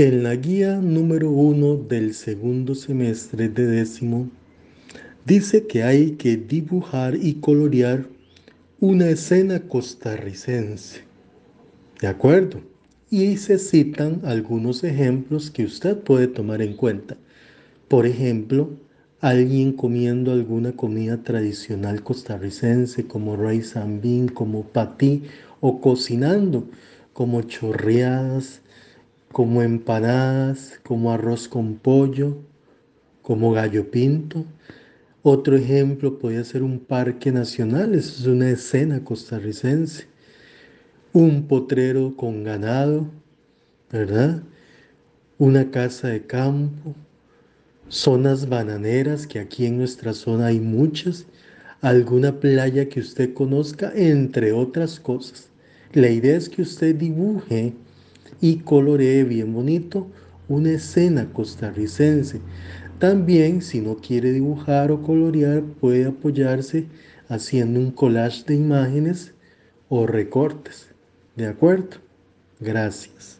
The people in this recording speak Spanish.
En la guía número uno del segundo semestre de décimo, dice que hay que dibujar y colorear una escena costarricense. ¿De acuerdo? Y se citan algunos ejemplos que usted puede tomar en cuenta. Por ejemplo, alguien comiendo alguna comida tradicional costarricense como rice and como patí, o cocinando como chorreadas, como empanadas, como arroz con pollo, como gallo pinto. Otro ejemplo podría ser un parque nacional, eso es una escena costarricense. Un potrero con ganado, ¿verdad? Una casa de campo, zonas bananeras, que aquí en nuestra zona hay muchas, alguna playa que usted conozca, entre otras cosas. La idea es que usted dibuje y coloree bien bonito una escena costarricense. También, si no quiere dibujar o colorear, puede apoyarse haciendo un collage de imágenes o recortes. ¿De acuerdo? Gracias.